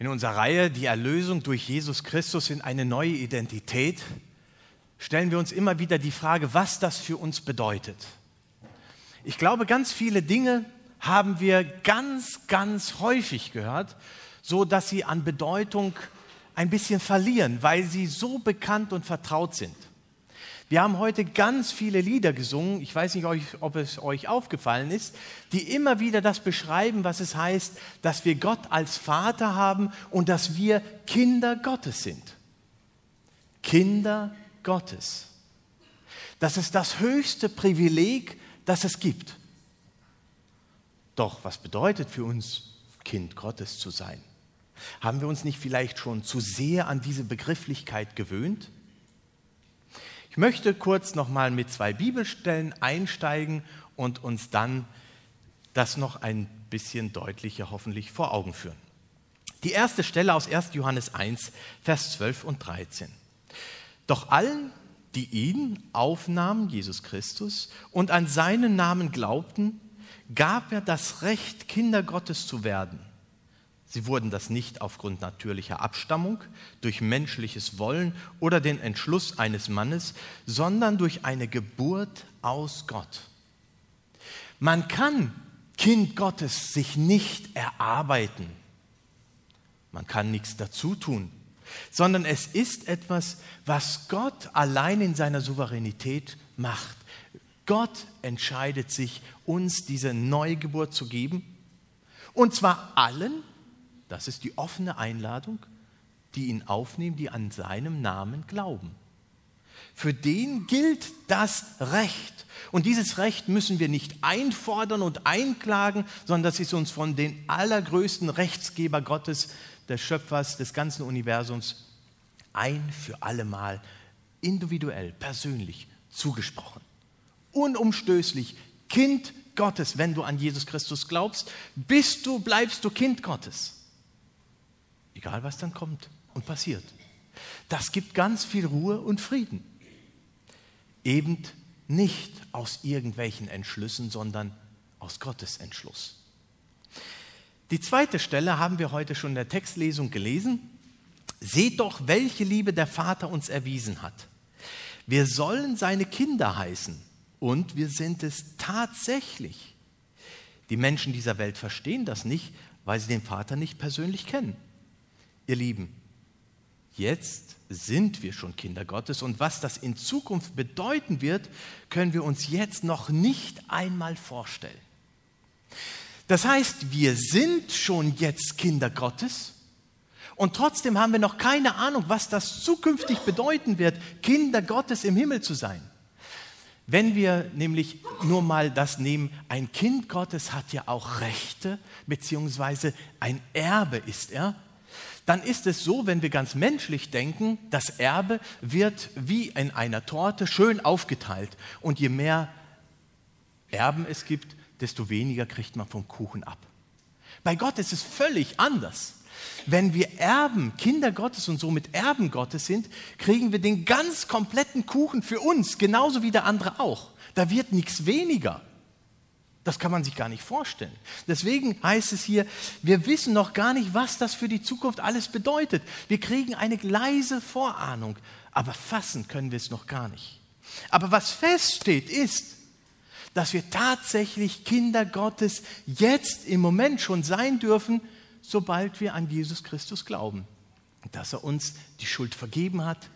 In unserer Reihe Die Erlösung durch Jesus Christus in eine neue Identität stellen wir uns immer wieder die Frage, was das für uns bedeutet. Ich glaube, ganz viele Dinge haben wir ganz, ganz häufig gehört, so dass sie an Bedeutung ein bisschen verlieren, weil sie so bekannt und vertraut sind. Wir haben heute ganz viele Lieder gesungen, ich weiß nicht, ob es euch aufgefallen ist, die immer wieder das beschreiben, was es heißt, dass wir Gott als Vater haben und dass wir Kinder Gottes sind. Kinder Gottes. Das ist das höchste Privileg, das es gibt. Doch was bedeutet für uns, Kind Gottes zu sein? Haben wir uns nicht vielleicht schon zu sehr an diese Begrifflichkeit gewöhnt? Ich möchte kurz nochmal mit zwei Bibelstellen einsteigen und uns dann das noch ein bisschen deutlicher hoffentlich vor Augen führen. Die erste Stelle aus 1. Johannes 1, Vers 12 und 13. Doch allen, die ihn aufnahmen, Jesus Christus, und an seinen Namen glaubten, gab er das Recht, Kinder Gottes zu werden Sie wurden das nicht aufgrund natürlicher Abstammung, durch menschliches Wollen oder den Entschluss eines Mannes, sondern durch eine Geburt aus Gott. Man kann Kind Gottes sich nicht erarbeiten. Man kann nichts dazu tun, sondern es ist etwas, was Gott allein in seiner Souveränität macht. Gott entscheidet sich, uns diese Neugeburt zu geben, und zwar allen, das ist die offene Einladung, die ihn aufnehmen, die an seinem Namen glauben. Für den gilt das Recht. Und dieses Recht müssen wir nicht einfordern und einklagen, sondern das ist uns von den allergrößten Rechtsgeber Gottes, des Schöpfers des ganzen Universums, ein für allemal individuell, persönlich zugesprochen. Unumstößlich, Kind Gottes, wenn du an Jesus Christus glaubst, bist du, bleibst du Kind Gottes. Egal was dann kommt und passiert. Das gibt ganz viel Ruhe und Frieden. Eben nicht aus irgendwelchen Entschlüssen, sondern aus Gottes Entschluss. Die zweite Stelle haben wir heute schon in der Textlesung gelesen. Seht doch, welche Liebe der Vater uns erwiesen hat. Wir sollen seine Kinder heißen und wir sind es tatsächlich. Die Menschen dieser Welt verstehen das nicht, weil sie den Vater nicht persönlich kennen. Ihr Lieben, jetzt sind wir schon Kinder Gottes und was das in Zukunft bedeuten wird, können wir uns jetzt noch nicht einmal vorstellen. Das heißt, wir sind schon jetzt Kinder Gottes und trotzdem haben wir noch keine Ahnung, was das zukünftig bedeuten wird, Kinder Gottes im Himmel zu sein. Wenn wir nämlich nur mal das nehmen, ein Kind Gottes hat ja auch Rechte, beziehungsweise ein Erbe ist er dann ist es so, wenn wir ganz menschlich denken, das Erbe wird wie in einer Torte schön aufgeteilt. Und je mehr Erben es gibt, desto weniger kriegt man vom Kuchen ab. Bei Gott ist es völlig anders. Wenn wir Erben, Kinder Gottes und somit Erben Gottes sind, kriegen wir den ganz kompletten Kuchen für uns, genauso wie der andere auch. Da wird nichts weniger. Das kann man sich gar nicht vorstellen. Deswegen heißt es hier, wir wissen noch gar nicht, was das für die Zukunft alles bedeutet. Wir kriegen eine leise Vorahnung, aber fassen können wir es noch gar nicht. Aber was feststeht ist, dass wir tatsächlich Kinder Gottes jetzt im Moment schon sein dürfen, sobald wir an Jesus Christus glauben. Dass er uns die Schuld vergeben hat,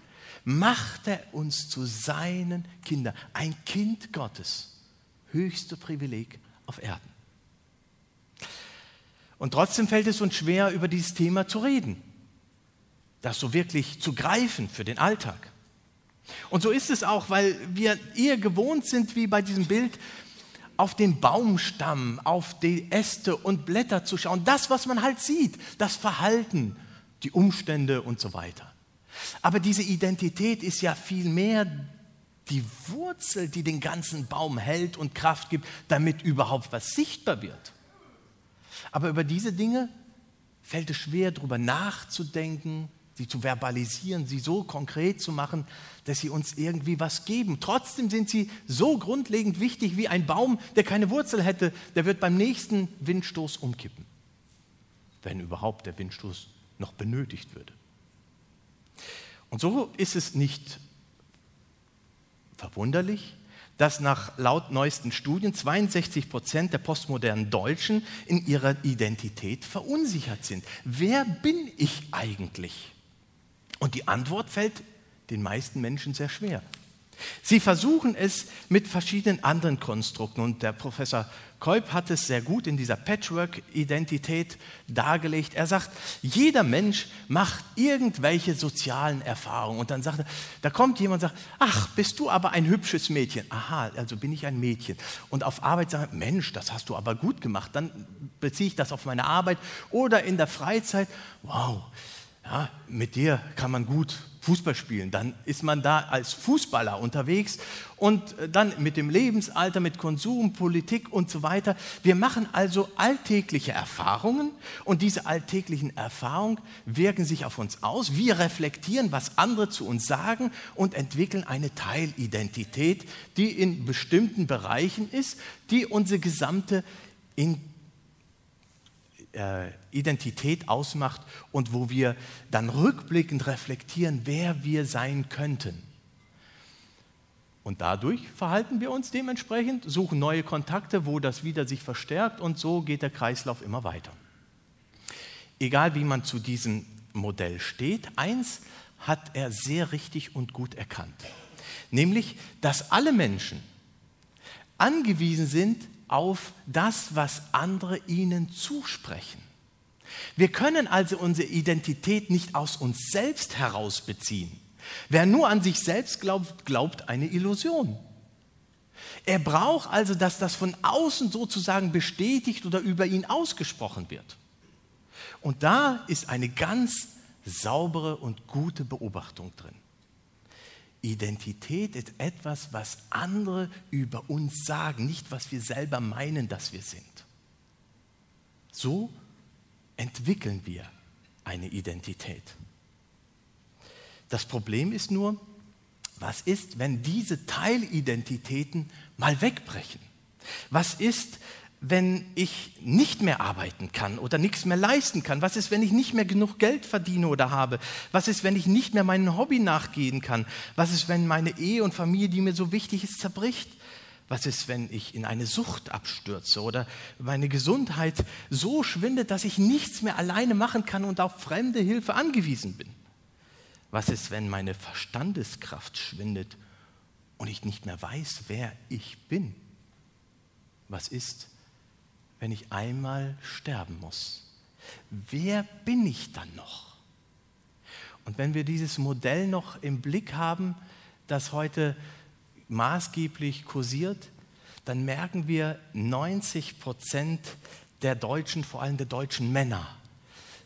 macht er uns zu seinen Kindern, ein Kind Gottes höchste Privileg auf Erden. Und trotzdem fällt es uns schwer, über dieses Thema zu reden, das so wirklich zu greifen für den Alltag. Und so ist es auch, weil wir eher gewohnt sind, wie bei diesem Bild, auf den Baumstamm, auf die Äste und Blätter zu schauen. Das, was man halt sieht, das Verhalten, die Umstände und so weiter. Aber diese Identität ist ja viel mehr die Wurzel, die den ganzen Baum hält und Kraft gibt, damit überhaupt was sichtbar wird. Aber über diese Dinge fällt es schwer, darüber nachzudenken, sie zu verbalisieren, sie so konkret zu machen, dass sie uns irgendwie was geben. Trotzdem sind sie so grundlegend wichtig wie ein Baum, der keine Wurzel hätte, der wird beim nächsten Windstoß umkippen. Wenn überhaupt der Windstoß noch benötigt würde. Und so ist es nicht verwunderlich, dass nach laut neuesten Studien 62 Prozent der postmodernen Deutschen in ihrer Identität verunsichert sind. Wer bin ich eigentlich? Und die Antwort fällt den meisten Menschen sehr schwer. Sie versuchen es mit verschiedenen anderen Konstrukten und der Professor Kolb hat es sehr gut in dieser Patchwork-Identität dargelegt. Er sagt, jeder Mensch macht irgendwelche sozialen Erfahrungen und dann sagt er, da kommt jemand und sagt, ach, bist du aber ein hübsches Mädchen. Aha, also bin ich ein Mädchen. Und auf Arbeit sagt er, Mensch, das hast du aber gut gemacht. Dann beziehe ich das auf meine Arbeit oder in der Freizeit, wow, ja, mit dir kann man gut Fußball spielen. Dann ist man da als Fußballer unterwegs und äh, dann mit dem Lebensalter, mit Konsum, Politik und so weiter. Wir machen also alltägliche Erfahrungen und diese alltäglichen Erfahrungen wirken sich auf uns aus. Wir reflektieren, was andere zu uns sagen und entwickeln eine Teilidentität, die in bestimmten Bereichen ist, die unsere gesamte in äh, Identität ausmacht und wo wir dann rückblickend reflektieren, wer wir sein könnten. Und dadurch verhalten wir uns dementsprechend, suchen neue Kontakte, wo das wieder sich verstärkt und so geht der Kreislauf immer weiter. Egal wie man zu diesem Modell steht, eins hat er sehr richtig und gut erkannt, nämlich, dass alle Menschen angewiesen sind auf das, was andere ihnen zusprechen. Wir können also unsere Identität nicht aus uns selbst heraus beziehen. Wer nur an sich selbst glaubt, glaubt eine Illusion. Er braucht also, dass das von außen sozusagen bestätigt oder über ihn ausgesprochen wird. Und da ist eine ganz saubere und gute Beobachtung drin. Identität ist etwas, was andere über uns sagen, nicht was wir selber meinen, dass wir sind. So entwickeln wir eine Identität. Das Problem ist nur, was ist, wenn diese Teilidentitäten mal wegbrechen? Was ist, wenn ich nicht mehr arbeiten kann oder nichts mehr leisten kann? Was ist, wenn ich nicht mehr genug Geld verdiene oder habe? Was ist, wenn ich nicht mehr meinem Hobby nachgehen kann? Was ist, wenn meine Ehe und Familie, die mir so wichtig ist, zerbricht? Was ist, wenn ich in eine Sucht abstürze oder meine Gesundheit so schwindet, dass ich nichts mehr alleine machen kann und auf fremde Hilfe angewiesen bin? Was ist, wenn meine Verstandeskraft schwindet und ich nicht mehr weiß, wer ich bin? Was ist, wenn ich einmal sterben muss? Wer bin ich dann noch? Und wenn wir dieses Modell noch im Blick haben, das heute maßgeblich kursiert, dann merken wir, 90 Prozent der Deutschen, vor allem der deutschen Männer,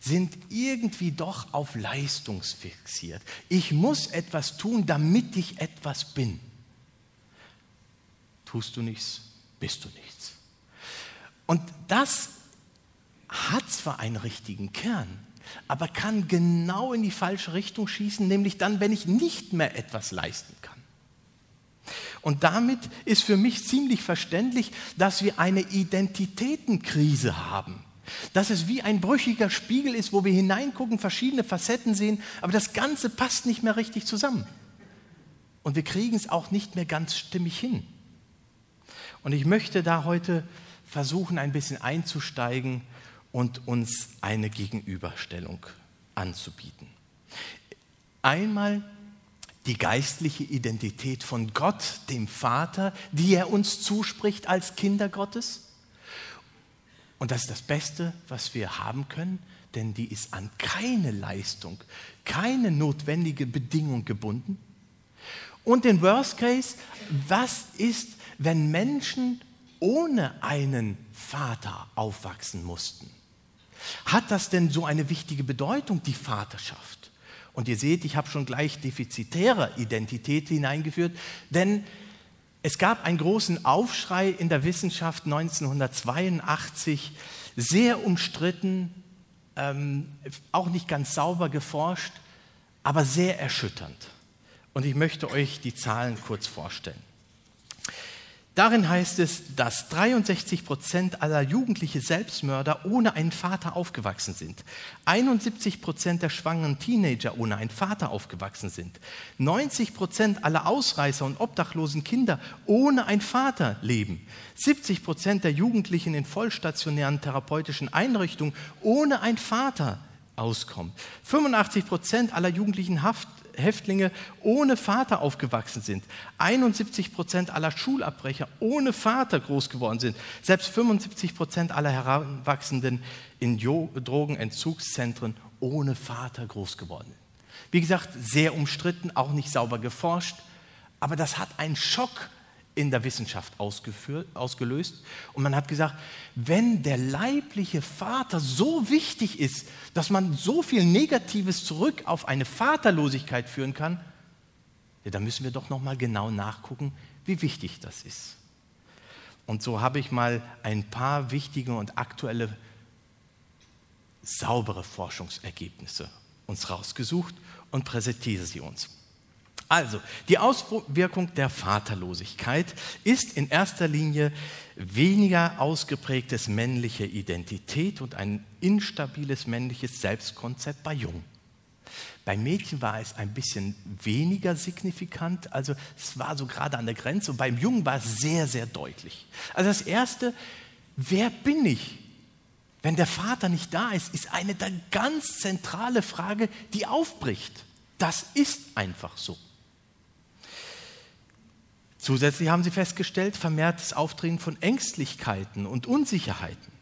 sind irgendwie doch auf Leistung fixiert. Ich muss etwas tun, damit ich etwas bin. Tust du nichts, bist du nichts. Und das hat zwar einen richtigen Kern, aber kann genau in die falsche Richtung schießen, nämlich dann, wenn ich nicht mehr etwas leisten kann. Und damit ist für mich ziemlich verständlich, dass wir eine Identitätenkrise haben. Dass es wie ein brüchiger Spiegel ist, wo wir hineingucken, verschiedene Facetten sehen, aber das Ganze passt nicht mehr richtig zusammen. Und wir kriegen es auch nicht mehr ganz stimmig hin. Und ich möchte da heute versuchen, ein bisschen einzusteigen und uns eine Gegenüberstellung anzubieten. Einmal die geistliche Identität von Gott, dem Vater, die er uns zuspricht als Kinder Gottes. Und das ist das Beste, was wir haben können, denn die ist an keine Leistung, keine notwendige Bedingung gebunden. Und den Worst Case, was ist, wenn Menschen ohne einen Vater aufwachsen mussten. Hat das denn so eine wichtige Bedeutung, die Vaterschaft? Und ihr seht, ich habe schon gleich defizitäre Identität hineingeführt, denn es gab einen großen Aufschrei in der Wissenschaft 1982, sehr umstritten, ähm, auch nicht ganz sauber geforscht, aber sehr erschütternd. Und ich möchte euch die Zahlen kurz vorstellen. Darin heißt es, dass 63 Prozent aller jugendlichen Selbstmörder ohne einen Vater aufgewachsen sind. 71 Prozent der schwangeren Teenager ohne einen Vater aufgewachsen sind. 90 Prozent aller Ausreißer und obdachlosen Kinder ohne einen Vater leben. 70 Prozent der Jugendlichen in vollstationären therapeutischen Einrichtungen ohne einen Vater auskommen. 85 Prozent aller jugendlichen Haft Häftlinge ohne Vater aufgewachsen sind. 71 Prozent aller Schulabbrecher ohne Vater groß geworden sind. Selbst 75 Prozent aller Heranwachsenden in Drogenentzugszentren ohne Vater groß geworden. Wie gesagt, sehr umstritten, auch nicht sauber geforscht. Aber das hat einen Schock in der Wissenschaft ausgelöst. Und man hat gesagt, wenn der leibliche Vater so wichtig ist, dass man so viel Negatives zurück auf eine Vaterlosigkeit führen kann, ja, dann müssen wir doch noch mal genau nachgucken, wie wichtig das ist. Und so habe ich mal ein paar wichtige und aktuelle saubere Forschungsergebnisse uns rausgesucht und präsentiere sie uns. Also, die Auswirkung der Vaterlosigkeit ist in erster Linie weniger ausgeprägtes männliche Identität und ein instabiles männliches Selbstkonzept bei Jungen. Bei Mädchen war es ein bisschen weniger signifikant, also es war so gerade an der Grenze und beim Jungen war es sehr, sehr deutlich. Also das Erste, wer bin ich? Wenn der Vater nicht da ist, ist eine ganz zentrale Frage, die aufbricht. Das ist einfach so. Zusätzlich haben sie festgestellt, vermehrtes Auftreten von Ängstlichkeiten und Unsicherheiten.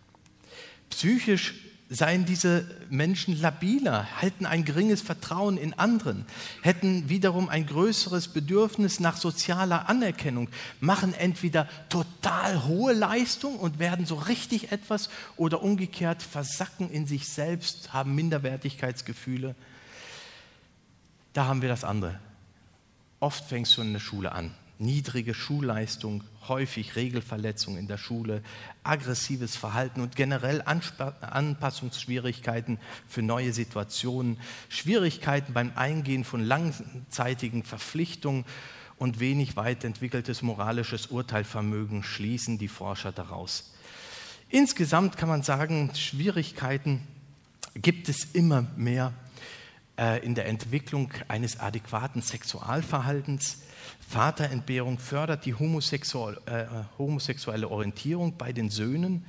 Psychisch seien diese Menschen labiler, halten ein geringes Vertrauen in anderen, hätten wiederum ein größeres Bedürfnis nach sozialer Anerkennung, machen entweder total hohe Leistung und werden so richtig etwas oder umgekehrt versacken in sich selbst, haben Minderwertigkeitsgefühle. Da haben wir das andere. Oft fängst du in der Schule an niedrige Schulleistung, häufig Regelverletzungen in der Schule, aggressives Verhalten und generell Anpassungsschwierigkeiten für neue Situationen, Schwierigkeiten beim Eingehen von langzeitigen Verpflichtungen und wenig weit entwickeltes moralisches Urteilvermögen schließen die Forscher daraus. Insgesamt kann man sagen, Schwierigkeiten gibt es immer mehr äh, in der Entwicklung eines adäquaten Sexualverhaltens Vaterentbehrung fördert die homosexuelle, äh, homosexuelle Orientierung bei den Söhnen.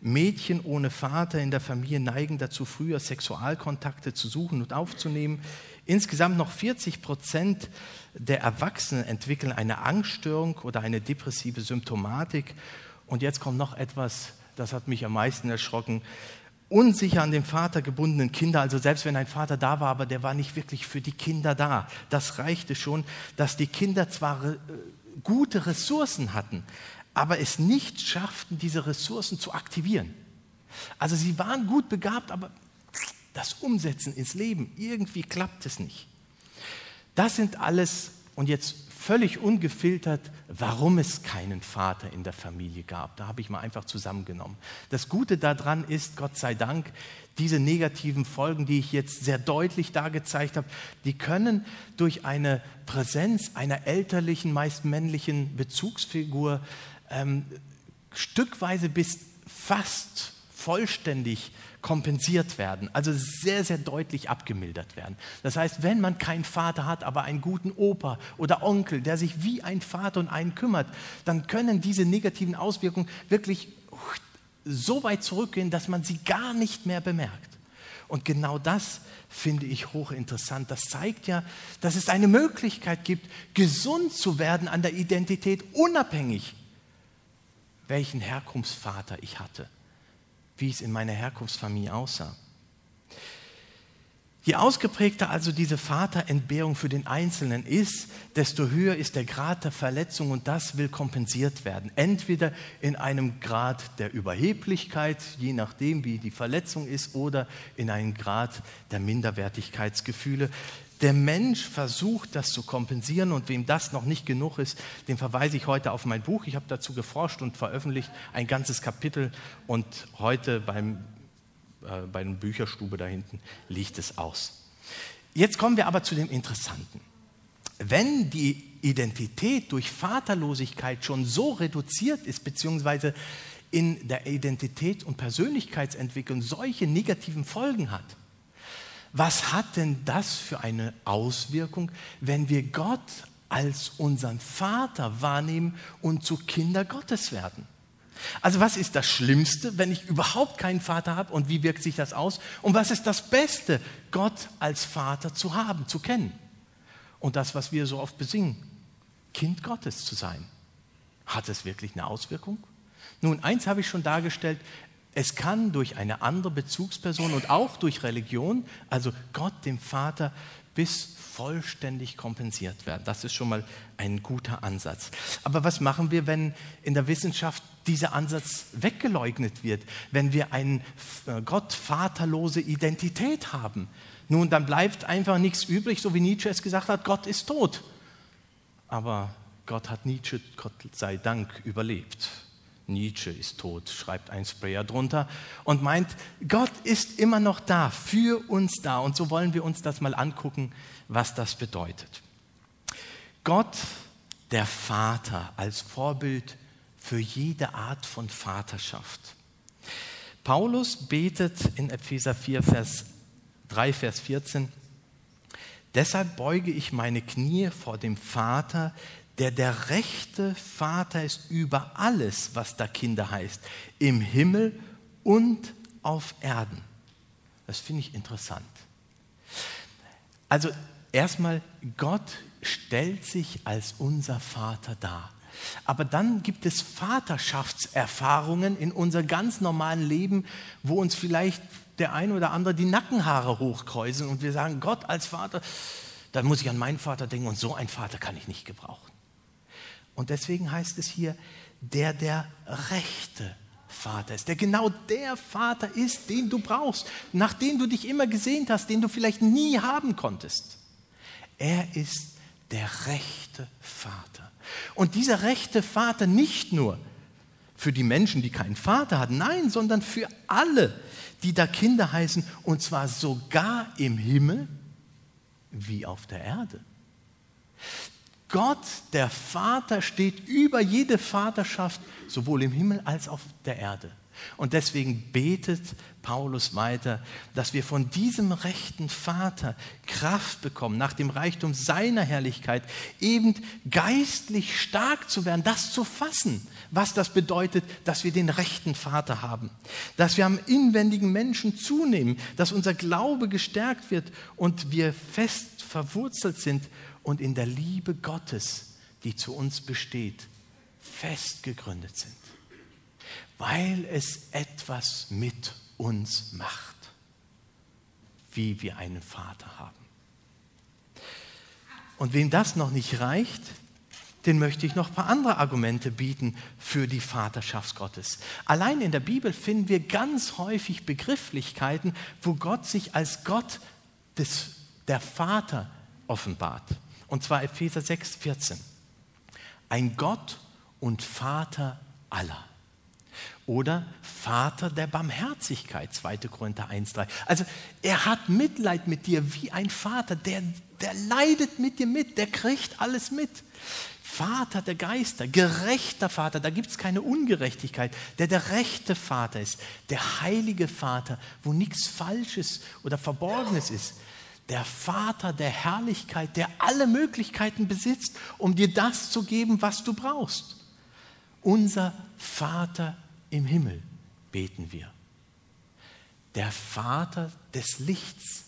Mädchen ohne Vater in der Familie neigen dazu, früher Sexualkontakte zu suchen und aufzunehmen. Insgesamt noch 40 Prozent der Erwachsenen entwickeln eine Angststörung oder eine depressive Symptomatik. Und jetzt kommt noch etwas, das hat mich am meisten erschrocken unsicher an den Vater gebundenen Kinder, also selbst wenn ein Vater da war, aber der war nicht wirklich für die Kinder da. Das reichte schon, dass die Kinder zwar äh, gute Ressourcen hatten, aber es nicht schafften, diese Ressourcen zu aktivieren. Also sie waren gut begabt, aber das Umsetzen ins Leben, irgendwie klappt es nicht. Das sind alles, und jetzt völlig ungefiltert, warum es keinen Vater in der Familie gab. Da habe ich mal einfach zusammengenommen. Das Gute daran ist, Gott sei Dank, diese negativen Folgen, die ich jetzt sehr deutlich dargezeigt habe, die können durch eine Präsenz einer elterlichen, meist männlichen Bezugsfigur ähm, stückweise bis fast vollständig kompensiert werden, also sehr, sehr deutlich abgemildert werden. Das heißt, wenn man keinen Vater hat, aber einen guten Opa oder Onkel, der sich wie ein Vater um einen kümmert, dann können diese negativen Auswirkungen wirklich so weit zurückgehen, dass man sie gar nicht mehr bemerkt. Und genau das finde ich hochinteressant. Das zeigt ja, dass es eine Möglichkeit gibt, gesund zu werden an der Identität, unabhängig, welchen Herkunftsvater ich hatte wie es in meiner Herkunftsfamilie aussah. Je ausgeprägter also diese Vaterentbehrung für den Einzelnen ist, desto höher ist der Grad der Verletzung und das will kompensiert werden. Entweder in einem Grad der Überheblichkeit, je nachdem wie die Verletzung ist, oder in einem Grad der Minderwertigkeitsgefühle. Der Mensch versucht, das zu kompensieren und wem das noch nicht genug ist, den verweise ich heute auf mein Buch. Ich habe dazu geforscht und veröffentlicht ein ganzes Kapitel und heute beim, äh, bei der Bücherstube da hinten liegt es aus. Jetzt kommen wir aber zu dem Interessanten. wenn die Identität durch Vaterlosigkeit schon so reduziert ist, beziehungsweise in der Identität und Persönlichkeitsentwicklung solche negativen Folgen hat, was hat denn das für eine Auswirkung, wenn wir Gott als unseren Vater wahrnehmen und zu Kinder Gottes werden? Also was ist das Schlimmste, wenn ich überhaupt keinen Vater habe und wie wirkt sich das aus? Und was ist das Beste, Gott als Vater zu haben, zu kennen? Und das, was wir so oft besingen, Kind Gottes zu sein. Hat es wirklich eine Auswirkung? Nun, eins habe ich schon dargestellt, es kann durch eine andere Bezugsperson und auch durch Religion, also Gott, dem Vater, bis vollständig kompensiert werden. Das ist schon mal ein guter Ansatz. Aber was machen wir, wenn in der Wissenschaft dieser Ansatz weggeleugnet wird, wenn wir eine äh, gottvaterlose Identität haben? Nun, dann bleibt einfach nichts übrig, so wie Nietzsche es gesagt hat, Gott ist tot. Aber Gott hat Nietzsche, Gott sei Dank, überlebt. Nietzsche ist tot, schreibt ein Sprayer drunter und meint, Gott ist immer noch da, für uns da. Und so wollen wir uns das mal angucken, was das bedeutet. Gott, der Vater, als Vorbild für jede Art von Vaterschaft. Paulus betet in Epheser 4, Vers 3, Vers 14, Deshalb beuge ich meine Knie vor dem Vater, der der rechte Vater ist über alles, was da Kinder heißt, im Himmel und auf Erden. Das finde ich interessant. Also erstmal, Gott stellt sich als unser Vater dar. Aber dann gibt es Vaterschaftserfahrungen in unser ganz normalen Leben, wo uns vielleicht der eine oder andere die Nackenhaare hochkreuzen und wir sagen, Gott als Vater, dann muss ich an meinen Vater denken und so einen Vater kann ich nicht gebrauchen. Und deswegen heißt es hier, der der rechte Vater ist, der genau der Vater ist, den du brauchst, nach dem du dich immer gesehnt hast, den du vielleicht nie haben konntest. Er ist der rechte Vater. Und dieser rechte Vater nicht nur für die Menschen, die keinen Vater hatten, nein, sondern für alle, die da Kinder heißen, und zwar sogar im Himmel wie auf der Erde. Gott, der Vater, steht über jede Vaterschaft, sowohl im Himmel als auch auf der Erde. Und deswegen betet Paulus weiter, dass wir von diesem rechten Vater Kraft bekommen, nach dem Reichtum seiner Herrlichkeit, eben geistlich stark zu werden, das zu fassen, was das bedeutet, dass wir den rechten Vater haben, dass wir am inwendigen Menschen zunehmen, dass unser Glaube gestärkt wird und wir fest verwurzelt sind und in der Liebe Gottes, die zu uns besteht, fest gegründet sind weil es etwas mit uns macht, wie wir einen Vater haben. Und wem das noch nicht reicht, den möchte ich noch ein paar andere Argumente bieten für die Vaterschaft Gottes. Allein in der Bibel finden wir ganz häufig Begrifflichkeiten, wo Gott sich als Gott des, der Vater offenbart. Und zwar Epheser 6, 14. Ein Gott und Vater aller. Oder Vater der Barmherzigkeit, 2. Korinther 1,3. Also er hat Mitleid mit dir wie ein Vater, der, der leidet mit dir mit, der kriegt alles mit. Vater der Geister, gerechter Vater, da gibt es keine Ungerechtigkeit, der der rechte Vater ist, der heilige Vater, wo nichts Falsches oder Verborgenes ist. Der Vater der Herrlichkeit, der alle Möglichkeiten besitzt, um dir das zu geben, was du brauchst. Unser Vater im Himmel beten wir. Der Vater des Lichts.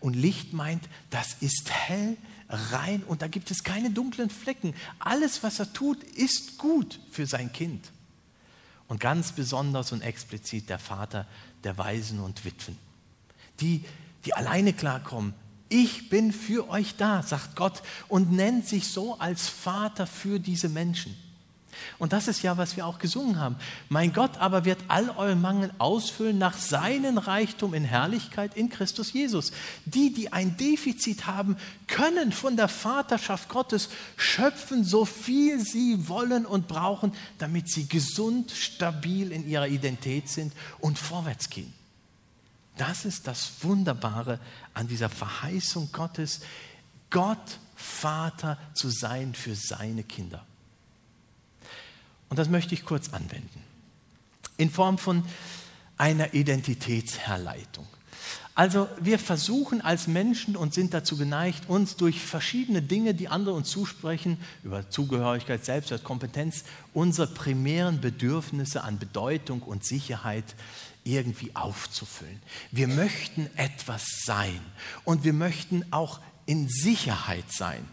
Und Licht meint, das ist hell, rein und da gibt es keine dunklen Flecken. Alles, was er tut, ist gut für sein Kind. Und ganz besonders und explizit der Vater der Waisen und Witwen. Die, die alleine klarkommen. Ich bin für euch da, sagt Gott und nennt sich so als Vater für diese Menschen. Und das ist ja, was wir auch gesungen haben. Mein Gott aber wird all euren Mangel ausfüllen nach seinem Reichtum in Herrlichkeit in Christus Jesus. Die, die ein Defizit haben, können von der Vaterschaft Gottes schöpfen, so viel sie wollen und brauchen, damit sie gesund, stabil in ihrer Identität sind und vorwärts gehen. Das ist das Wunderbare an dieser Verheißung Gottes. Gott Vater zu sein für seine Kinder. Und das möchte ich kurz anwenden. In Form von einer Identitätsherleitung. Also wir versuchen als Menschen und sind dazu geneigt, uns durch verschiedene Dinge, die andere uns zusprechen, über Zugehörigkeit, Selbstwert, Kompetenz, unsere primären Bedürfnisse an Bedeutung und Sicherheit irgendwie aufzufüllen. Wir möchten etwas sein und wir möchten auch in Sicherheit sein.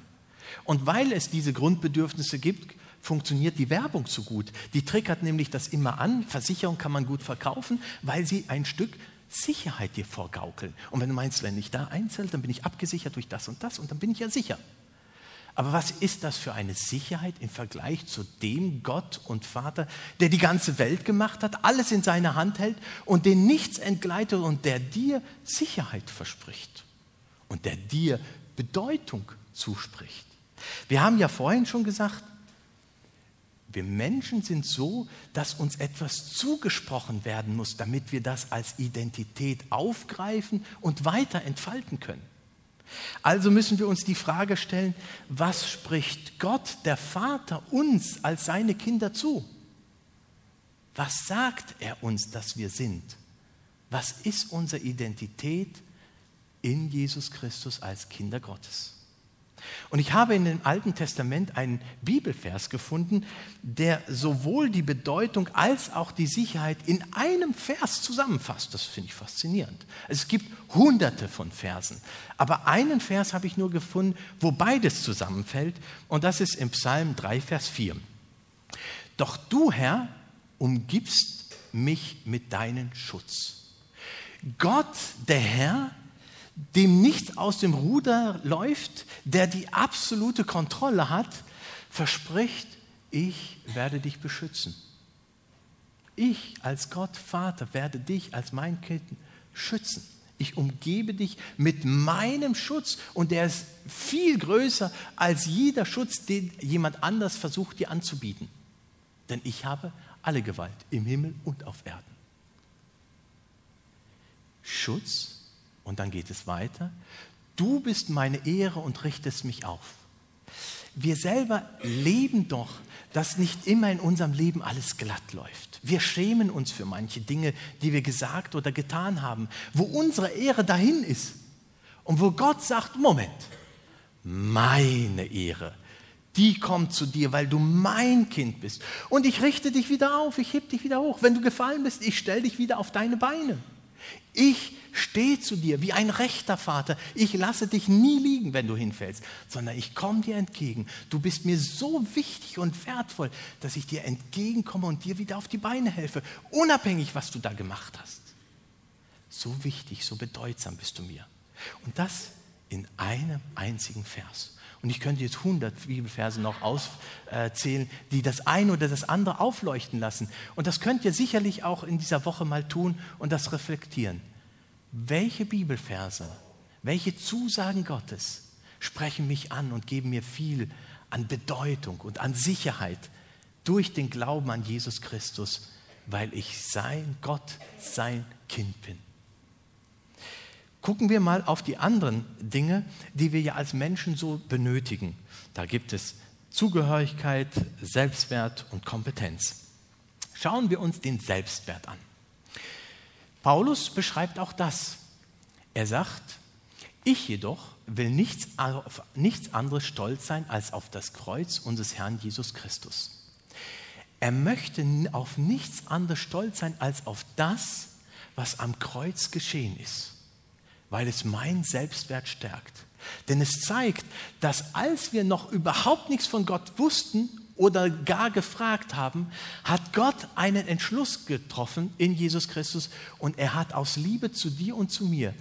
Und weil es diese Grundbedürfnisse gibt, funktioniert die Werbung so gut. Die triggert nämlich das immer an. Versicherung kann man gut verkaufen, weil sie ein Stück Sicherheit dir vorgaukeln. Und wenn du meinst, wenn ich da einzähle, dann bin ich abgesichert durch das und das und dann bin ich ja sicher. Aber was ist das für eine Sicherheit im Vergleich zu dem Gott und Vater, der die ganze Welt gemacht hat, alles in seiner Hand hält und den nichts entgleitet und der dir Sicherheit verspricht und der dir Bedeutung zuspricht? Wir haben ja vorhin schon gesagt, wir Menschen sind so, dass uns etwas zugesprochen werden muss, damit wir das als Identität aufgreifen und weiter entfalten können. Also müssen wir uns die Frage stellen, was spricht Gott, der Vater, uns als seine Kinder zu? Was sagt er uns, dass wir sind? Was ist unsere Identität in Jesus Christus als Kinder Gottes? Und ich habe in dem Alten Testament einen Bibelvers gefunden, der sowohl die Bedeutung als auch die Sicherheit in einem Vers zusammenfasst. Das finde ich faszinierend. Es gibt hunderte von Versen, aber einen Vers habe ich nur gefunden, wo beides zusammenfällt, und das ist im Psalm 3, Vers 4. Doch du, Herr, umgibst mich mit deinem Schutz. Gott, der Herr, dem nichts aus dem Ruder läuft, der die absolute Kontrolle hat, verspricht, ich werde dich beschützen. Ich als Gott Vater werde dich als mein Kind schützen. Ich umgebe dich mit meinem Schutz und der ist viel größer als jeder Schutz, den jemand anders versucht dir anzubieten. Denn ich habe alle Gewalt im Himmel und auf Erden. Schutz und dann geht es weiter. Du bist meine Ehre und richtest mich auf. Wir selber leben doch, dass nicht immer in unserem Leben alles glatt läuft. Wir schämen uns für manche Dinge, die wir gesagt oder getan haben, wo unsere Ehre dahin ist und wo Gott sagt, Moment, meine Ehre, die kommt zu dir, weil du mein Kind bist. Und ich richte dich wieder auf, ich heb dich wieder hoch. Wenn du gefallen bist, ich stelle dich wieder auf deine Beine. Ich stehe zu dir wie ein rechter Vater. Ich lasse dich nie liegen, wenn du hinfällst, sondern ich komme dir entgegen. Du bist mir so wichtig und wertvoll, dass ich dir entgegenkomme und dir wieder auf die Beine helfe, unabhängig, was du da gemacht hast. So wichtig, so bedeutsam bist du mir. Und das in einem einzigen Vers. Und ich könnte jetzt 100 Bibelverse noch auszählen, die das eine oder das andere aufleuchten lassen. Und das könnt ihr sicherlich auch in dieser Woche mal tun und das reflektieren. Welche Bibelverse, welche Zusagen Gottes sprechen mich an und geben mir viel an Bedeutung und an Sicherheit durch den Glauben an Jesus Christus, weil ich sein Gott, sein Kind bin. Gucken wir mal auf die anderen Dinge, die wir ja als Menschen so benötigen. Da gibt es Zugehörigkeit, Selbstwert und Kompetenz. Schauen wir uns den Selbstwert an. Paulus beschreibt auch das. Er sagt, ich jedoch will nichts, auf nichts anderes stolz sein als auf das Kreuz unseres Herrn Jesus Christus. Er möchte auf nichts anderes stolz sein als auf das, was am Kreuz geschehen ist weil es mein Selbstwert stärkt. Denn es zeigt, dass als wir noch überhaupt nichts von Gott wussten oder gar gefragt haben, hat Gott einen Entschluss getroffen in Jesus Christus und er hat aus Liebe zu dir und zu mir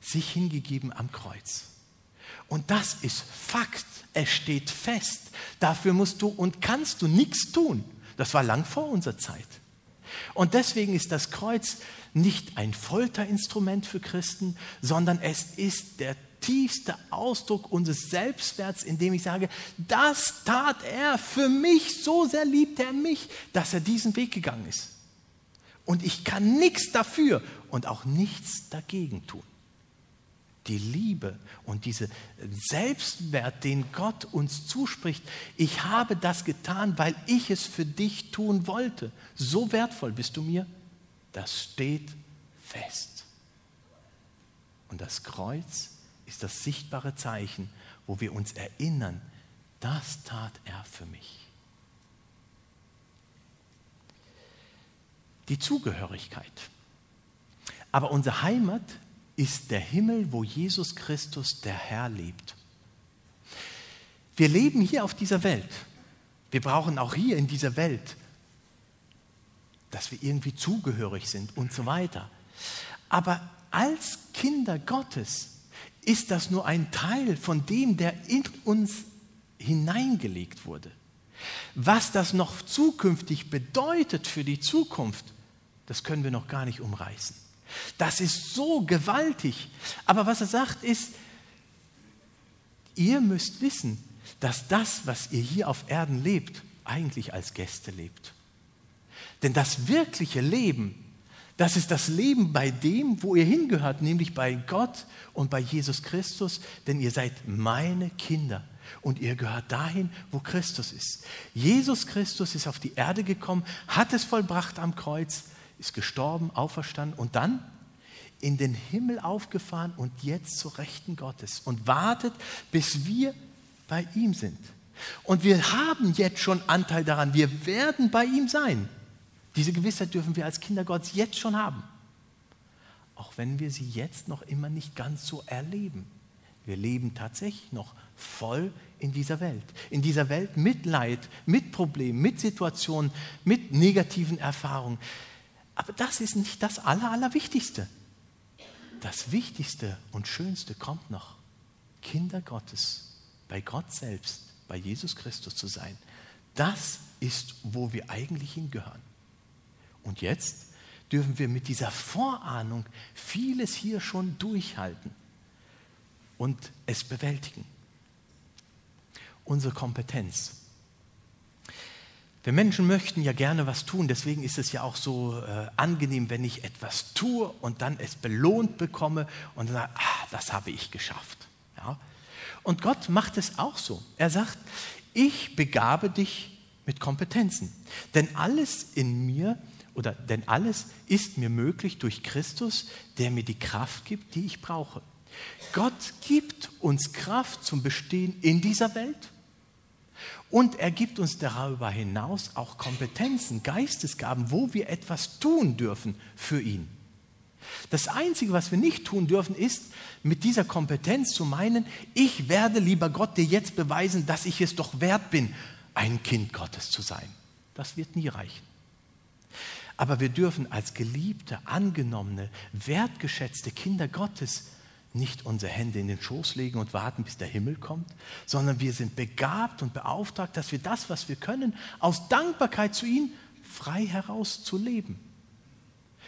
sich hingegeben am Kreuz. Und das ist Fakt, es steht fest. Dafür musst du und kannst du nichts tun. Das war lang vor unserer Zeit. Und deswegen ist das Kreuz nicht ein Folterinstrument für Christen, sondern es ist der tiefste Ausdruck unseres Selbstwerts, indem ich sage, das tat er für mich, so sehr liebt er mich, dass er diesen Weg gegangen ist. Und ich kann nichts dafür und auch nichts dagegen tun. die Liebe und dieser Selbstwert, den Gott uns zuspricht. Ich habe das getan, weil ich es für dich tun wollte. So wertvoll bist du mir. Das steht fest. Und das Kreuz ist das sichtbare Zeichen, wo wir uns erinnern, das tat er für mich. Die Zugehörigkeit. Aber unsere Heimat ist der Himmel, wo Jesus Christus, der Herr, lebt. Wir leben hier auf dieser Welt. Wir brauchen auch hier in dieser Welt, dass wir irgendwie zugehörig sind und so weiter. Aber als Kinder Gottes ist das nur ein Teil von dem, der in uns hineingelegt wurde. Was das noch zukünftig bedeutet für die Zukunft, das können wir noch gar nicht umreißen. Das ist so gewaltig. Aber was er sagt ist, ihr müsst wissen, dass das, was ihr hier auf Erden lebt, eigentlich als Gäste lebt. Denn das wirkliche Leben, das ist das Leben bei dem, wo ihr hingehört, nämlich bei Gott und bei Jesus Christus, denn ihr seid meine Kinder und ihr gehört dahin, wo Christus ist. Jesus Christus ist auf die Erde gekommen, hat es vollbracht am Kreuz, ist gestorben, auferstanden und dann in den Himmel aufgefahren und jetzt zur Rechten Gottes und wartet, bis wir bei ihm sind. Und wir haben jetzt schon Anteil daran, wir werden bei ihm sein. Diese Gewissheit dürfen wir als Kinder Gottes jetzt schon haben, auch wenn wir sie jetzt noch immer nicht ganz so erleben. Wir leben tatsächlich noch voll in dieser Welt. In dieser Welt mit Leid, mit Problemen, mit Situationen, mit negativen Erfahrungen. Aber das ist nicht das Aller, Allerwichtigste. Das Wichtigste und Schönste kommt noch. Kinder Gottes, bei Gott selbst, bei Jesus Christus zu sein. Das ist, wo wir eigentlich hingehören. Und jetzt dürfen wir mit dieser Vorahnung vieles hier schon durchhalten und es bewältigen. Unsere Kompetenz. Wir Menschen möchten ja gerne was tun, deswegen ist es ja auch so äh, angenehm, wenn ich etwas tue und dann es belohnt bekomme und sage, ah, das habe ich geschafft. Ja? Und Gott macht es auch so. Er sagt, ich begabe dich mit Kompetenzen, denn alles in mir oder denn alles ist mir möglich durch Christus, der mir die Kraft gibt, die ich brauche. Gott gibt uns Kraft zum Bestehen in dieser Welt und er gibt uns darüber hinaus auch Kompetenzen, Geistesgaben, wo wir etwas tun dürfen für ihn. Das Einzige, was wir nicht tun dürfen, ist, mit dieser Kompetenz zu meinen, ich werde, lieber Gott, dir jetzt beweisen, dass ich es doch wert bin, ein Kind Gottes zu sein. Das wird nie reichen. Aber wir dürfen als geliebte, angenommene, wertgeschätzte Kinder Gottes nicht unsere Hände in den Schoß legen und warten, bis der Himmel kommt, sondern wir sind begabt und beauftragt, dass wir das, was wir können, aus Dankbarkeit zu ihm frei heraus zu leben.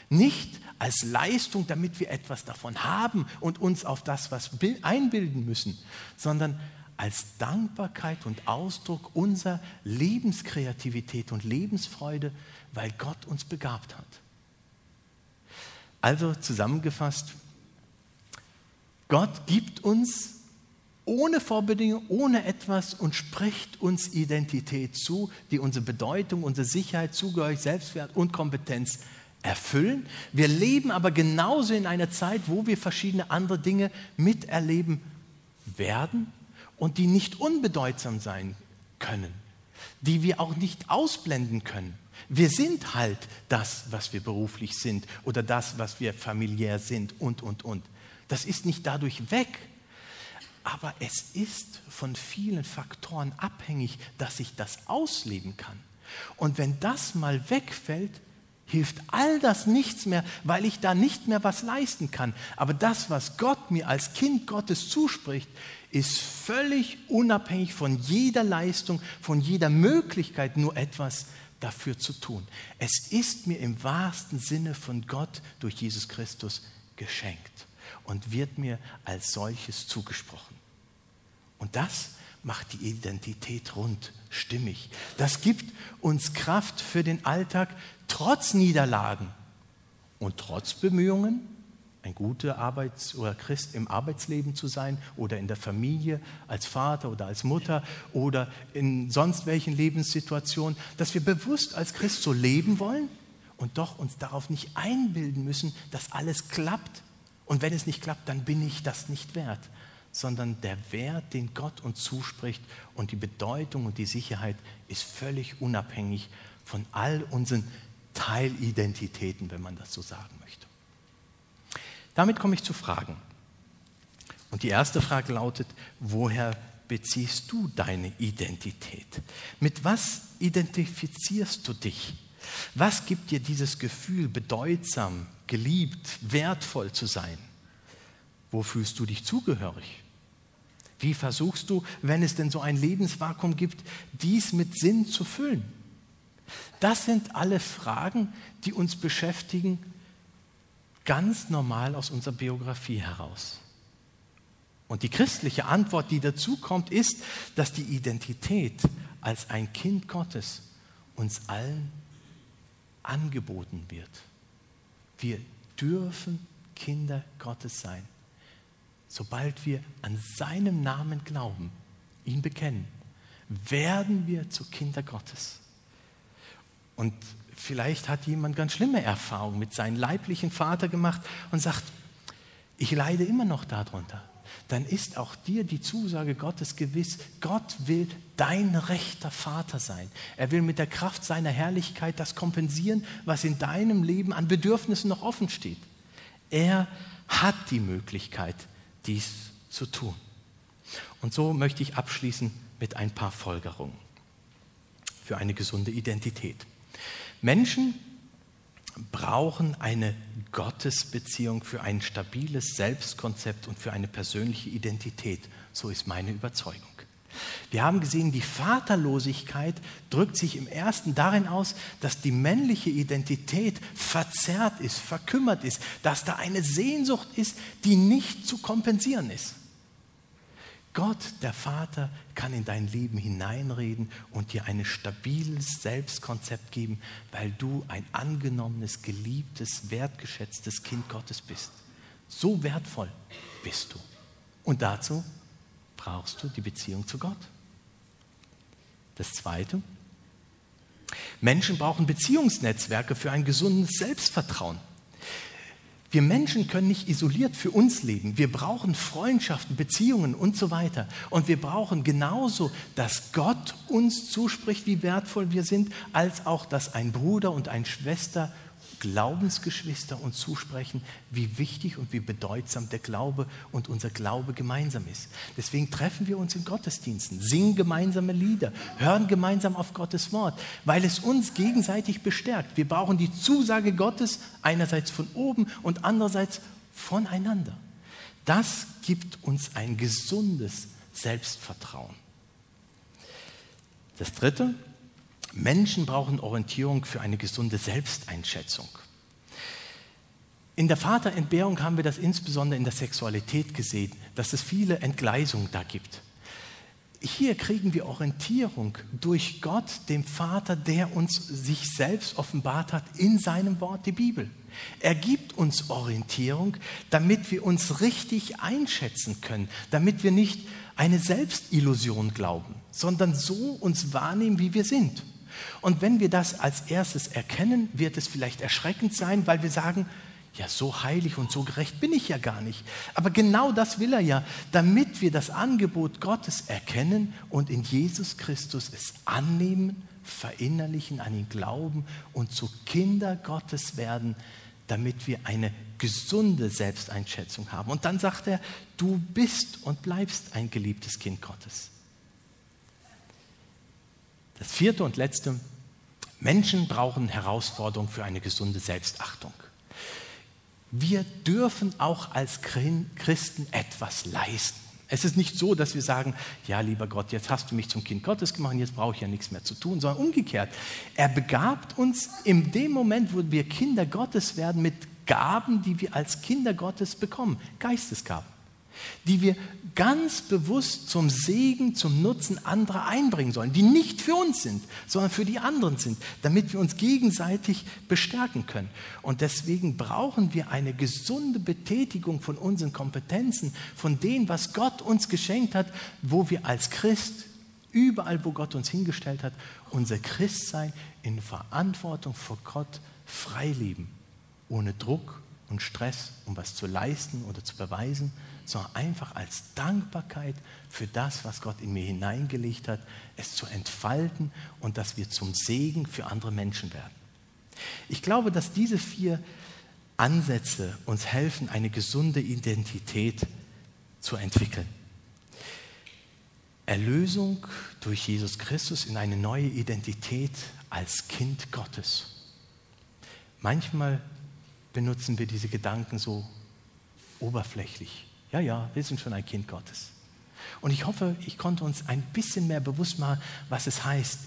Nicht als Leistung, damit wir etwas davon haben und uns auf das was einbilden müssen, sondern als Dankbarkeit und Ausdruck unserer Lebenskreativität und Lebensfreude, weil Gott uns begabt hat. Also zusammengefasst, Gott gibt uns ohne Vorbedingung, ohne etwas und spricht uns Identität zu, die unsere Bedeutung, unsere Sicherheit, Zugehörigkeit, Selbstwert und Kompetenz erfüllen. Wir leben aber genauso in einer Zeit, wo wir verschiedene andere Dinge miterleben werden und die nicht unbedeutsam sein können, die wir auch nicht ausblenden können. Wir sind halt das, was wir beruflich sind oder das, was wir familiär sind und, und, und. Das ist nicht dadurch weg, aber es ist von vielen Faktoren abhängig, dass ich das ausleben kann. Und wenn das mal wegfällt, hilft all das nichts mehr, weil ich da nicht mehr was leisten kann. Aber das, was Gott mir als Kind Gottes zuspricht, ist völlig unabhängig von jeder Leistung, von jeder Möglichkeit, nur etwas dafür zu tun. Es ist mir im wahrsten Sinne von Gott durch Jesus Christus geschenkt und wird mir als solches zugesprochen. Und das macht die Identität rund, stimmig. Das gibt uns Kraft für den Alltag trotz Niederlagen und trotz Bemühungen ein guter Arbeits- oder Christ im Arbeitsleben zu sein oder in der Familie als Vater oder als Mutter oder in sonst welchen Lebenssituationen, dass wir bewusst als Christ so leben wollen und doch uns darauf nicht einbilden müssen, dass alles klappt. Und wenn es nicht klappt, dann bin ich das nicht wert, sondern der Wert, den Gott uns zuspricht und die Bedeutung und die Sicherheit ist völlig unabhängig von all unseren Teilidentitäten, wenn man das so sagen möchte. Damit komme ich zu Fragen. Und die erste Frage lautet, woher beziehst du deine Identität? Mit was identifizierst du dich? Was gibt dir dieses Gefühl, bedeutsam, geliebt, wertvoll zu sein? Wo fühlst du dich zugehörig? Wie versuchst du, wenn es denn so ein Lebensvakuum gibt, dies mit Sinn zu füllen? Das sind alle Fragen, die uns beschäftigen ganz normal aus unserer Biografie heraus. Und die christliche Antwort, die dazu kommt, ist, dass die Identität als ein Kind Gottes uns allen angeboten wird. Wir dürfen Kinder Gottes sein. Sobald wir an seinem Namen glauben, ihn bekennen, werden wir zu Kinder Gottes. Und vielleicht hat jemand ganz schlimme Erfahrungen mit seinem leiblichen Vater gemacht und sagt, ich leide immer noch darunter. Dann ist auch dir die Zusage Gottes gewiss, Gott will dein rechter Vater sein. Er will mit der Kraft seiner Herrlichkeit das kompensieren, was in deinem Leben an Bedürfnissen noch offen steht. Er hat die Möglichkeit, dies zu tun. Und so möchte ich abschließen mit ein paar Folgerungen für eine gesunde Identität. Menschen brauchen eine Gottesbeziehung für ein stabiles Selbstkonzept und für eine persönliche Identität. So ist meine Überzeugung. Wir haben gesehen, die Vaterlosigkeit drückt sich im ersten darin aus, dass die männliche Identität verzerrt ist, verkümmert ist, dass da eine Sehnsucht ist, die nicht zu kompensieren ist. Gott, der Vater, kann in dein Leben hineinreden und dir ein stabiles Selbstkonzept geben, weil du ein angenommenes, geliebtes, wertgeschätztes Kind Gottes bist. So wertvoll bist du. Und dazu brauchst du die Beziehung zu Gott. Das Zweite, Menschen brauchen Beziehungsnetzwerke für ein gesundes Selbstvertrauen. Wir Menschen können nicht isoliert für uns leben. Wir brauchen Freundschaften, Beziehungen und so weiter. Und wir brauchen genauso, dass Gott uns zuspricht, wie wertvoll wir sind, als auch, dass ein Bruder und eine Schwester Glaubensgeschwister uns zusprechen, wie wichtig und wie bedeutsam der Glaube und unser Glaube gemeinsam ist. Deswegen treffen wir uns in Gottesdiensten, singen gemeinsame Lieder, hören gemeinsam auf Gottes Wort, weil es uns gegenseitig bestärkt. Wir brauchen die Zusage Gottes einerseits von oben und andererseits voneinander. Das gibt uns ein gesundes Selbstvertrauen. Das Dritte, Menschen brauchen Orientierung für eine gesunde Selbsteinschätzung. In der Vaterentbehrung haben wir das insbesondere in der Sexualität gesehen, dass es viele Entgleisungen da gibt. Hier kriegen wir Orientierung durch Gott, dem Vater, der uns sich selbst offenbart hat in seinem Wort, die Bibel. Er gibt uns Orientierung, damit wir uns richtig einschätzen können, damit wir nicht eine Selbstillusion glauben, sondern so uns wahrnehmen, wie wir sind. Und wenn wir das als erstes erkennen, wird es vielleicht erschreckend sein, weil wir sagen, ja, so heilig und so gerecht bin ich ja gar nicht. Aber genau das will er ja, damit wir das Angebot Gottes erkennen und in Jesus Christus es annehmen, verinnerlichen, an ihn glauben und zu Kinder Gottes werden, damit wir eine gesunde Selbsteinschätzung haben. Und dann sagt er, du bist und bleibst ein geliebtes Kind Gottes. Das vierte und letzte, Menschen brauchen Herausforderungen für eine gesunde Selbstachtung. Wir dürfen auch als Christen etwas leisten. Es ist nicht so, dass wir sagen, ja, lieber Gott, jetzt hast du mich zum Kind Gottes gemacht, jetzt brauche ich ja nichts mehr zu tun, sondern umgekehrt. Er begabt uns in dem Moment, wo wir Kinder Gottes werden, mit Gaben, die wir als Kinder Gottes bekommen, Geistesgaben. die wir ganz bewusst zum Segen, zum Nutzen anderer einbringen sollen, die nicht für uns sind, sondern für die anderen sind, damit wir uns gegenseitig bestärken können. Und deswegen brauchen wir eine gesunde Betätigung von unseren Kompetenzen, von dem, was Gott uns geschenkt hat, wo wir als Christ, überall, wo Gott uns hingestellt hat, unser Christsein in Verantwortung vor Gott frei leben, ohne Druck und Stress, um was zu leisten oder zu beweisen, sondern einfach als Dankbarkeit für das, was Gott in mir hineingelegt hat, es zu entfalten und dass wir zum Segen für andere Menschen werden. Ich glaube, dass diese vier Ansätze uns helfen, eine gesunde Identität zu entwickeln. Erlösung durch Jesus Christus in eine neue Identität als Kind Gottes. Manchmal benutzen wir diese Gedanken so oberflächlich. Ja, ja, wir sind schon ein Kind Gottes. Und ich hoffe, ich konnte uns ein bisschen mehr bewusst machen, was es heißt,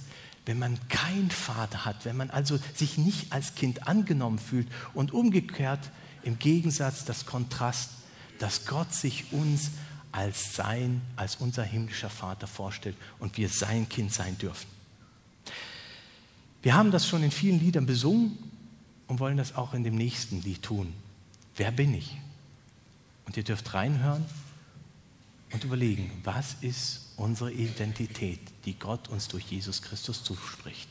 wenn man keinen Vater hat, wenn man also sich nicht als Kind angenommen fühlt und umgekehrt im Gegensatz das Kontrast, dass Gott sich uns als sein, als unser himmlischer Vater vorstellt und wir sein Kind sein dürfen. Wir haben das schon in vielen Liedern besungen und wollen das auch in dem nächsten Lied tun. Wer bin ich? Und ihr dürft reinhören und überlegen, was ist unsere Identität, die Gott uns durch Jesus Christus zuspricht.